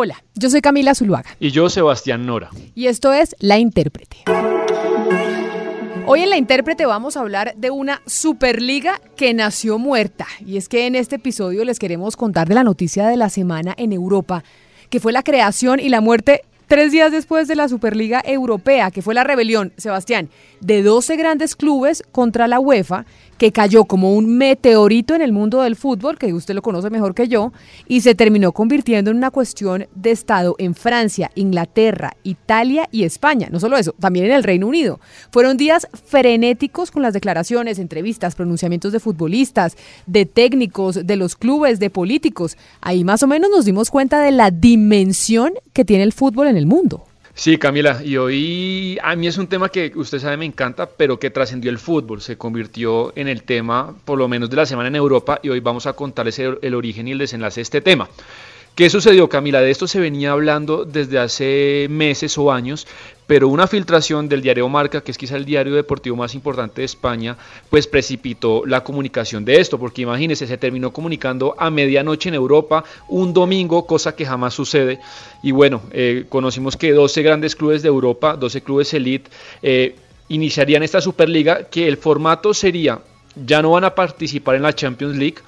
Hola, yo soy Camila Zuluaga. Y yo, Sebastián Nora. Y esto es La Intérprete. Hoy en La Intérprete vamos a hablar de una Superliga que nació muerta. Y es que en este episodio les queremos contar de la noticia de la semana en Europa, que fue la creación y la muerte Tres días después de la Superliga Europea, que fue la rebelión, Sebastián, de 12 grandes clubes contra la UEFA, que cayó como un meteorito en el mundo del fútbol, que usted lo conoce mejor que yo, y se terminó convirtiendo en una cuestión de Estado en Francia, Inglaterra, Italia y España. No solo eso, también en el Reino Unido. Fueron días frenéticos con las declaraciones, entrevistas, pronunciamientos de futbolistas, de técnicos, de los clubes, de políticos. Ahí más o menos nos dimos cuenta de la dimensión que tiene el fútbol en el mundo. Sí, Camila, y hoy a mí es un tema que usted sabe me encanta, pero que trascendió el fútbol, se convirtió en el tema por lo menos de la semana en Europa y hoy vamos a contarles el, origen y el desenlace de este tema. ¿Qué sucedió, Camila? De esto se venía hablando desde hace meses o años, pero una filtración del diario Marca, que es quizá el diario deportivo más importante de España, pues precipitó la comunicación de esto, porque imagínense, se terminó comunicando a medianoche en Europa, un domingo, cosa que jamás sucede. Y bueno, eh, conocimos que 12 grandes clubes de Europa, 12 clubes elite, eh, iniciarían esta Superliga, que el formato sería, ya no van a participar en la Champions League,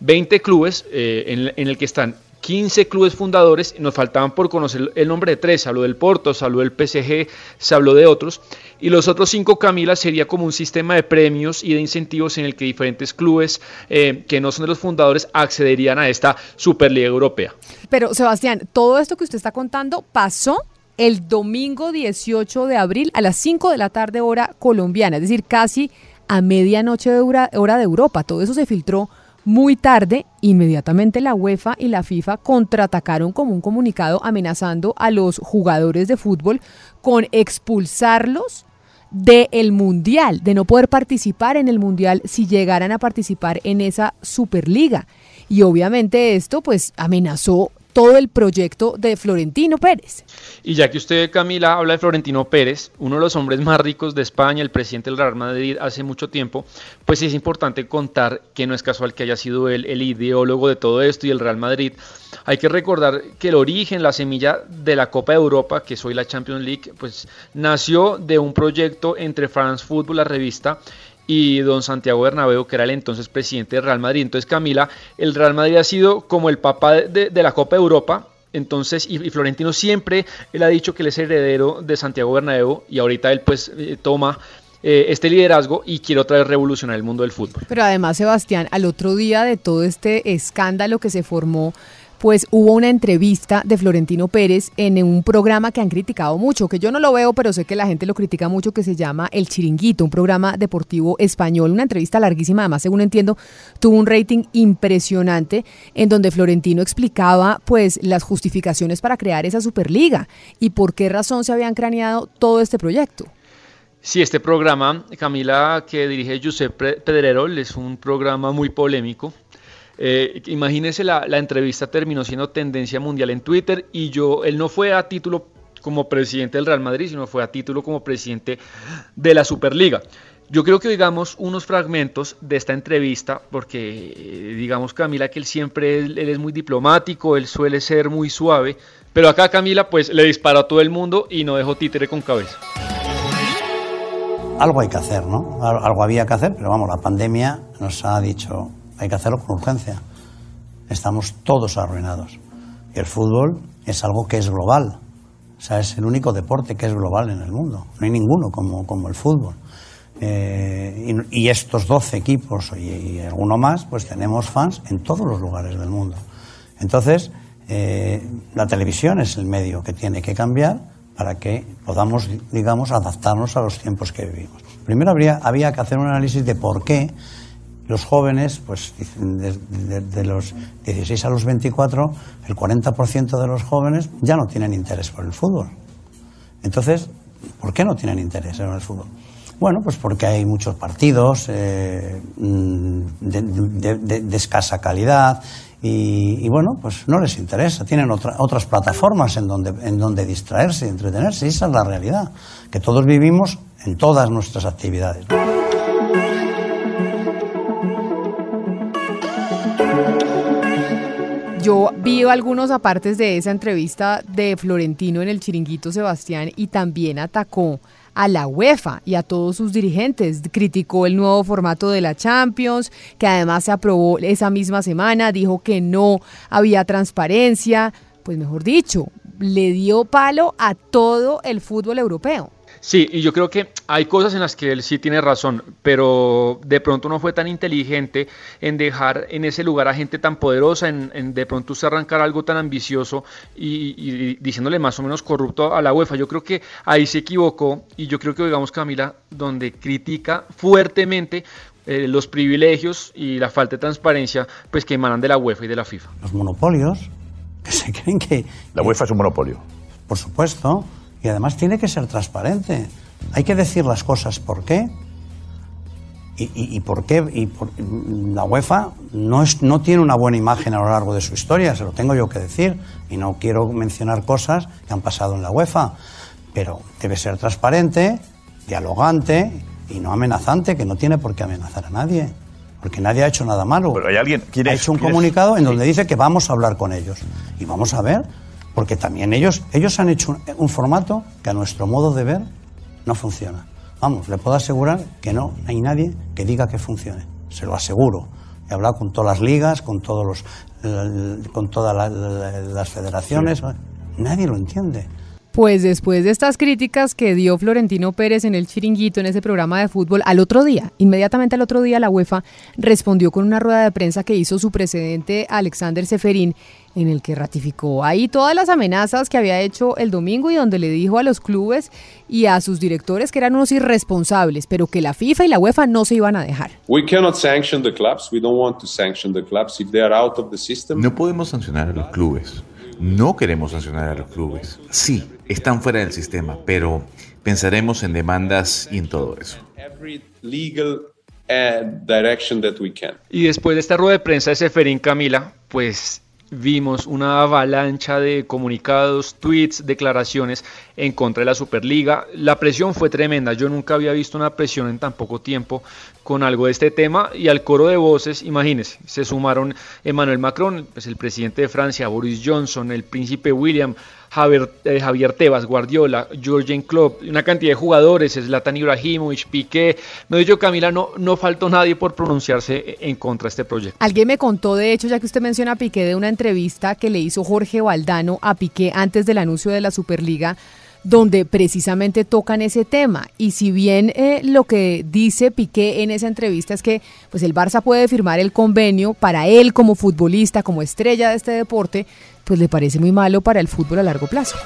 20 clubes eh, en, en el que están 15 clubes fundadores, nos faltaban por conocer el nombre de tres, se habló del Porto, se habló del PSG, se habló de otros, y los otros cinco, Camila, sería como un sistema de premios y de incentivos en el que diferentes clubes eh, que no son de los fundadores accederían a esta Superliga Europea. Pero Sebastián, todo esto que usted está contando pasó el domingo 18 de abril a las 5 de la tarde hora colombiana, es decir, casi a medianoche de hora, hora de Europa. Todo eso se filtró muy tarde, inmediatamente la UEFA y la FIFA contraatacaron como un comunicado amenazando a los jugadores de fútbol con expulsarlos del Mundial, de no poder participar en el Mundial si llegaran a participar en esa Superliga. Y obviamente esto pues amenazó todo el proyecto de Florentino Pérez. Y ya que usted, Camila, habla de Florentino Pérez, uno de los hombres más ricos de España, el presidente del Real Madrid hace mucho tiempo, pues es importante contar que no es casual que haya sido él el ideólogo de todo esto y el Real Madrid. Hay que recordar que el origen, la semilla de la Copa de Europa, que es hoy la Champions League, pues nació de un proyecto entre France Football, la revista, y don Santiago Bernabéu, que era el entonces presidente del Real Madrid. Entonces, Camila, el Real Madrid ha sido como el papá de, la Copa de Europa, entonces, y, Florentino siempre, él ha dicho que él es heredero de Santiago Bernabéu y ahorita él pues eh, toma eh, este liderazgo y quiere otra vez revolucionar el mundo del fútbol. Pero además, Sebastián, al otro día de todo este escándalo que se formó pues hubo una entrevista de Florentino Pérez en un programa que han criticado mucho, que yo no lo veo, pero sé que la gente lo critica mucho, que se llama El Chiringuito, un programa deportivo español, una entrevista larguísima, además, según entiendo, tuvo un rating impresionante en donde Florentino explicaba pues las justificaciones para crear esa Superliga y por qué razón se habían craneado todo este proyecto. Sí, este programa, Camila, que dirige Giuseppe Pedrerol, es un programa muy polémico, eh, imagínense, la, entrevista terminó siendo tendencia mundial en Twitter y yo, él no fue a título como presidente del Real Madrid, sino fue a título como presidente de la Superliga. Yo creo que digamos unos fragmentos de esta entrevista, porque eh, digamos Camila que él siempre él es muy diplomático, él suele ser muy suave, pero acá Camila pues le disparó a todo el mundo y no dejó títere con cabeza. Algo hay que hacer, ¿no? Algo había que hacer, pero vamos, la pandemia nos ha dicho hay que hacerlo con urgencia. Estamos todos arruinados. Y el fútbol es algo que es global. O sea, es el único deporte que es global en el mundo. No hay ninguno como, como el fútbol. Eh, y, estos 12 equipos y, alguno más, pues tenemos fans en todos los lugares del mundo. Entonces, eh, la televisión es el medio que tiene que cambiar para que podamos, digamos, adaptarnos a los tiempos que vivimos. Primero habría, había que hacer un análisis de por qué los jóvenes, pues de, los 16 a los 24, el 40% de los jóvenes ya no tienen interés por el fútbol. Entonces, ¿por qué no tienen interés en el fútbol? Bueno, pues porque hay muchos partidos eh, mm, de, escasa calidad y, bueno, pues no les interesa. Tienen otras plataformas en donde, en donde distraerse y entretenerse. esa es la realidad que todos vivimos en todas nuestras actividades. Yo vi algunos apartes de esa entrevista de Florentino en el chiringuito Sebastián y también atacó a la UEFA y a todos sus dirigentes. Criticó el nuevo formato de la Champions, que además se aprobó esa misma semana, dijo que no había transparencia, pues mejor dicho, le dio palo a todo el fútbol europeo. Sí, y yo creo que hay cosas en las que él sí tiene razón, pero de pronto no fue tan inteligente en dejar en ese lugar a gente tan poderosa, en, de pronto usted arrancar algo tan ambicioso y, diciéndole más o menos corrupto a la UEFA. Yo creo que ahí se equivocó y yo creo que, digamos, Camila, donde critica fuertemente eh, los privilegios y la falta de transparencia pues que emanan de la UEFA y de la FIFA. Los monopolios, que se creen que... La UEFA es un monopolio. Por supuesto y además tiene que ser transparente. Hay que decir las cosas por qué. Y, por qué y la UEFA no, es, no tiene una buena imagen a lo largo de su historia, se lo tengo yo que decir, y no quiero mencionar cosas que han pasado en la UEFA, pero debe ser transparente, dialogante y no amenazante, que no tiene por qué amenazar a nadie, porque nadie ha hecho nada malo. Pero hay alguien, ha hecho un comunicado en donde dice que vamos a hablar con ellos y vamos a ver porque también ellos, ellos han hecho un, formato que a nuestro modo de ver no funciona. Vamos, le puedo asegurar que no hay nadie que diga que funcione. Se lo aseguro. He hablado con todas las ligas, con todos los, con todas las federaciones. Nadie lo entiende. Pues después de estas críticas que dio Florentino Pérez en el chiringuito, en ese programa de fútbol, al otro día, inmediatamente al otro día, la UEFA respondió con una rueda de prensa que hizo su precedente Alexander Seferín, en el que ratificó ahí todas las amenazas que había hecho el domingo y donde le dijo a los clubes y a sus directores que eran unos irresponsables, pero que la FIFA y la UEFA no se iban a dejar. No podemos sancionar a los clubes. No queremos sancionar a los clubes. Sí, están fuera del sistema, pero pensaremos en demandas y en todo eso. Y después de esta rueda de prensa de Seferín Camila, pues vimos una avalancha de comunicados, tweets, declaraciones en contra de la Superliga. La presión fue tremenda. Yo nunca había visto una presión en tan poco tiempo con algo de este tema y al coro de voces, imagínense, se sumaron Emmanuel Macron, pues el presidente de Francia, Boris Johnson, el príncipe William, Javier, eh, Javier Tebas, Guardiola, Jurgen Klopp, una cantidad de jugadores, Zlatan Ibrahimovic, Piqué, no dicho Camila, no, no faltó nadie por pronunciarse en contra de este proyecto. Alguien me contó, de hecho, ya que usted menciona a Piqué, de una entrevista que le hizo Jorge Valdano a Piqué antes del anuncio de la Superliga, donde precisamente tocan ese tema. Y si bien eh, lo que dice Piqué en esa entrevista es que pues el Barça puede firmar el convenio para él como futbolista, como estrella de este deporte, pues le parece muy malo para el fútbol a largo plazo.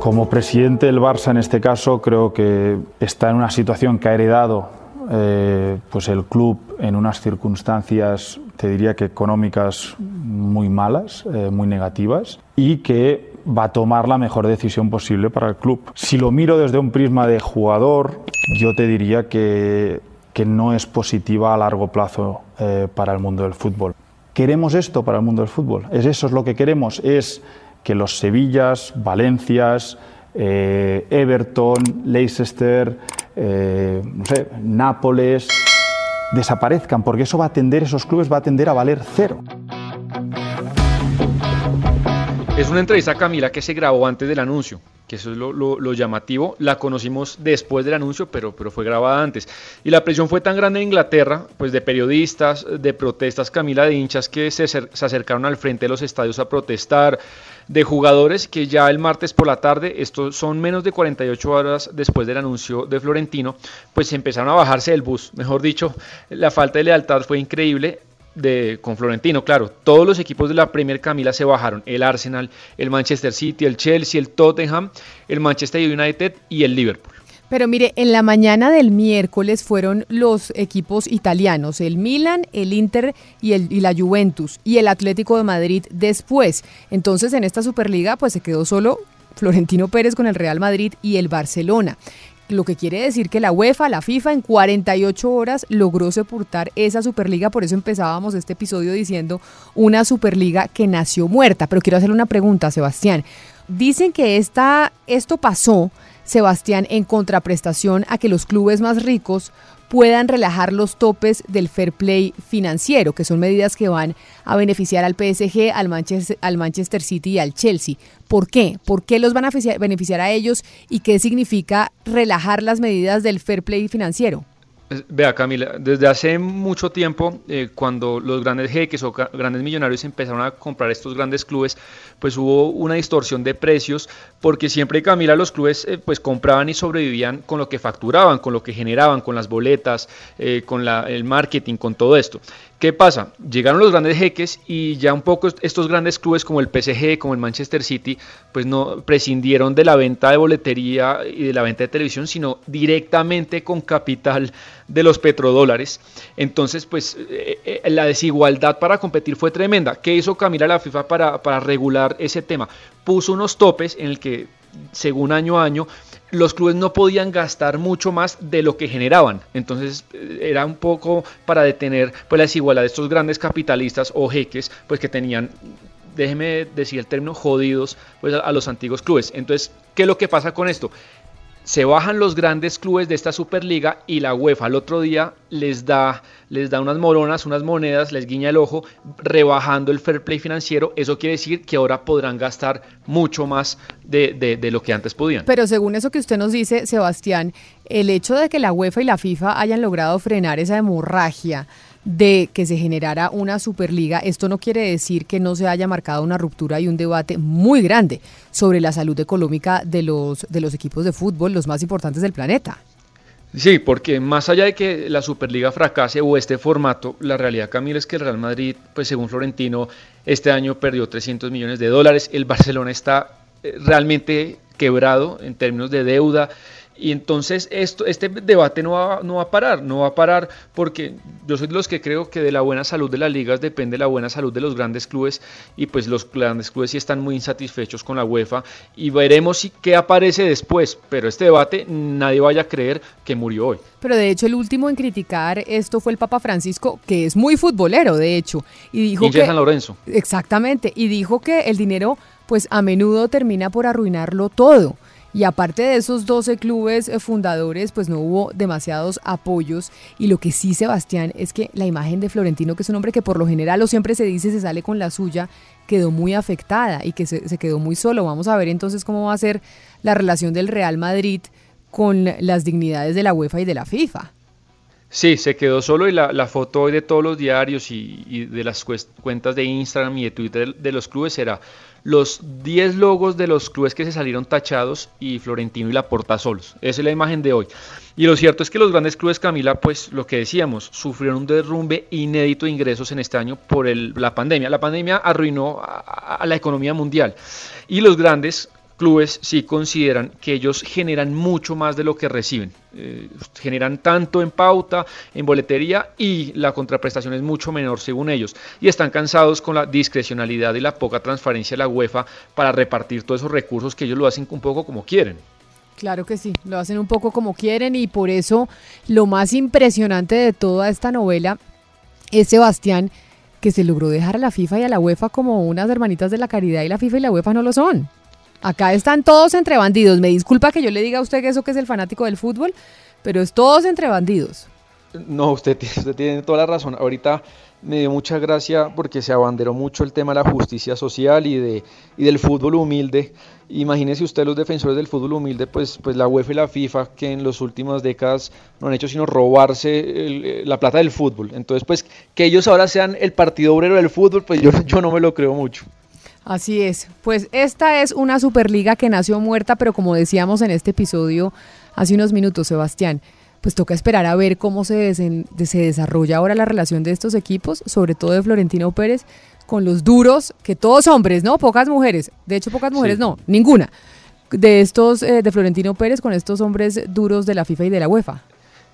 Como presidente del Barça en este caso creo que está en una situación que ha heredado eh, pues el club en unas circunstancias, te diría que económicas muy malas, eh, muy negativas, y que va a tomar la mejor decisión posible para el club. Si lo miro desde un prisma de jugador, yo te diría que, que no es positiva a largo plazo eh, para el mundo del fútbol. ¿Queremos esto para el mundo del fútbol? ¿Es eso es lo que queremos? Es que los Sevillas, Valencias, Everton, Leicester, eh, no sé, Nápoles desaparezcan, porque eso va a tender, esos clubes va a tender a valer cero. Es una entrevista a Camila que se grabó antes del anuncio que eso es lo, llamativo. La conocimos después del anuncio, pero, pero fue grabada antes. Y la presión fue tan grande en Inglaterra, pues de periodistas, de protestas, Camila, de hinchas que se, se acercaron al frente de los estadios a protestar, de jugadores que ya el martes por la tarde, esto son menos de 48 horas después del anuncio de Florentino, pues empezaron a bajarse del bus. Mejor dicho, la falta de lealtad fue increíble de, con Florentino, claro, todos los equipos de la Premier Camila se bajaron, el Arsenal, el Manchester City, el Chelsea, el Tottenham, el Manchester United y el Liverpool. Pero mire, en la mañana del miércoles fueron los equipos italianos, el Milan, el Inter y, el, y la Juventus y el Atlético de Madrid después. Entonces en esta Superliga pues se quedó solo Florentino Pérez con el Real Madrid y el Barcelona lo que quiere decir que la UEFA, la FIFA, en 48 horas logró sepultar esa Superliga, por eso empezábamos este episodio diciendo una Superliga que nació muerta. Pero quiero hacerle una pregunta, Sebastián. Dicen que esta, esto pasó, Sebastián, en contraprestación a que los clubes más ricos puedan relajar los topes del fair play financiero, que son medidas que van a beneficiar al PSG, al Manchester, al Manchester City y al Chelsea. ¿Por qué? ¿Por qué los van a beneficiar a ellos y qué significa relajar las medidas del fair play financiero? Vea Camila, desde hace mucho tiempo, eh, cuando los grandes jeques o grandes millonarios empezaron a comprar estos grandes clubes, pues hubo una distorsión de precios, porque siempre Camila los clubes eh, pues compraban y sobrevivían con lo que facturaban, con lo que generaban, con las boletas, eh, con la, el marketing, con todo esto. ¿Qué pasa? Llegaron los grandes jeques y ya un poco estos grandes clubes como el PSG, como el Manchester City, pues no prescindieron de la venta de boletería y de la venta de televisión, sino directamente con capital de los petrodólares. Entonces, pues eh, eh, la desigualdad para competir fue tremenda. ¿Qué hizo Camila la FIFA para, para regular ese tema? Puso unos topes en el que según año a año, los clubes no podían gastar mucho más de lo que generaban. Entonces eh, era un poco para detener pues, la desigualdad de estos grandes capitalistas o jeques, pues que tenían déjeme decir el término jodidos pues, a, los antiguos clubes. Entonces, ¿qué es lo que pasa con esto? Se bajan los grandes clubes de esta Superliga y la UEFA al otro día les da, les da unas moronas, unas monedas, les guiña el ojo, rebajando el fair play financiero. Eso quiere decir que ahora podrán gastar mucho más de, de lo que antes podían. Pero según eso que usted nos dice, Sebastián, el hecho de que la UEFA y la FIFA hayan logrado frenar esa hemorragia, de que se generara una Superliga, esto no quiere decir que no se haya marcado una ruptura y un debate muy grande sobre la salud económica de los, de los equipos de fútbol, los más importantes del planeta. Sí, porque más allá de que la Superliga fracase o este formato, la realidad, Camila, es que el Real Madrid, pues según Florentino, este año perdió 300 millones de dólares, el Barcelona está eh, realmente quebrado en términos de deuda, y entonces esto, este debate no va, no va a parar, no va a parar porque yo soy de los que creo que de la buena salud de las ligas depende la buena salud de los grandes clubes y pues los grandes clubes sí están muy insatisfechos con la UEFA y veremos si, qué aparece después, pero este debate nadie vaya a creer que murió hoy. Pero de hecho el último en criticar esto fue el Papa Francisco, que es muy futbolero de hecho, y dijo que... San Lorenzo. Exactamente, y dijo que el dinero pues a menudo termina por arruinarlo todo y aparte de esos 12 clubes eh, fundadores, pues no hubo demasiados apoyos. Y lo que sí, Sebastián, es que la imagen de Florentino, que es un hombre que por lo general o siempre se dice se sale con la suya, quedó muy afectada y que se, se quedó muy solo. Vamos a ver entonces cómo va a ser la relación del Real Madrid con las dignidades de la UEFA y de la FIFA. Sí, se quedó solo y la, foto hoy de todos los diarios y, de las cuentas de Instagram y de Twitter de los clubes era los 10 logos de los clubes que se salieron tachados y Florentino y Laporta solos. Esa es la imagen de hoy. Y lo cierto es que los grandes clubes, Camila, pues lo que decíamos, sufrieron un derrumbe inédito de ingresos en este año por la pandemia. La pandemia arruinó a la economía mundial. Y los grandes clubes sí consideran que ellos generan mucho más de lo que reciben. Eh, generan tanto en pauta, en boletería y la contraprestación es mucho menor según ellos. Y están cansados con la discrecionalidad y la poca transparencia de la UEFA para repartir todos esos recursos que ellos lo hacen un poco como quieren. Claro que sí, lo hacen un poco como quieren y por eso lo más impresionante de toda esta novela es Sebastián que se logró dejar a la FIFA y a la UEFA como unas hermanitas de la caridad y la FIFA y la UEFA no lo son. Acá están todos entre bandidos. Me disculpa que yo le diga a usted que eso que es el fanático del fútbol, pero es todos entre bandidos. No, usted, tiene toda la razón. Ahorita me dio mucha gracia porque se abanderó mucho el tema de la justicia social y, de, y del fútbol humilde. Imagínese usted los defensores del fútbol humilde, pues, pues la UEFA y la FIFA, que en las últimas décadas no han hecho sino robarse la plata del fútbol. Entonces, pues que ellos ahora sean el partido obrero del fútbol, pues yo, yo no me lo creo mucho. Así es. Pues esta es una Superliga que nació muerta, pero como decíamos en este episodio hace unos minutos, Sebastián, pues toca esperar a ver cómo se, se desarrolla ahora la relación de estos equipos, sobre todo de Florentino Pérez, con los duros, que todos hombres, ¿no? Pocas mujeres. De hecho, pocas mujeres no, ninguna. De estos, eh, de Florentino Pérez con estos hombres duros de la FIFA y de la UEFA.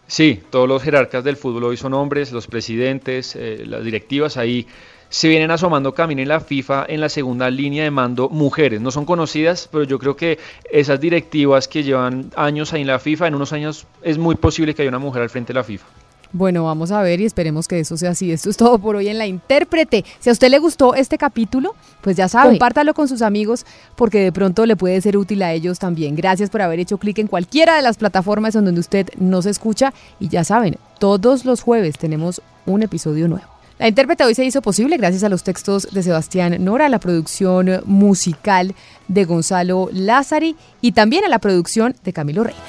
Sí, todos los jerarcas del fútbol hoy son hombres, los presidentes, eh, las directivas ahí se vienen asomando camino en la FIFA en la segunda línea de mando mujeres. No son conocidas, pero yo creo que esas directivas que llevan años ahí en la FIFA, en unos años es muy posible que haya una mujer al frente de la FIFA. Bueno, vamos a ver y esperemos que eso sea así. Esto es todo por hoy en La Intérprete. Si a usted le gustó este capítulo, pues ya sabe, compártalo con sus amigos porque de pronto le puede ser útil a ellos también. Gracias por haber hecho clic en cualquiera de las plataformas en donde usted nos escucha y ya saben, todos los jueves tenemos un episodio nuevo. La intérprete hoy se hizo posible gracias a los textos de Sebastián Nora, la producción musical de Gonzalo Lázari y también a la producción de Camilo Reina.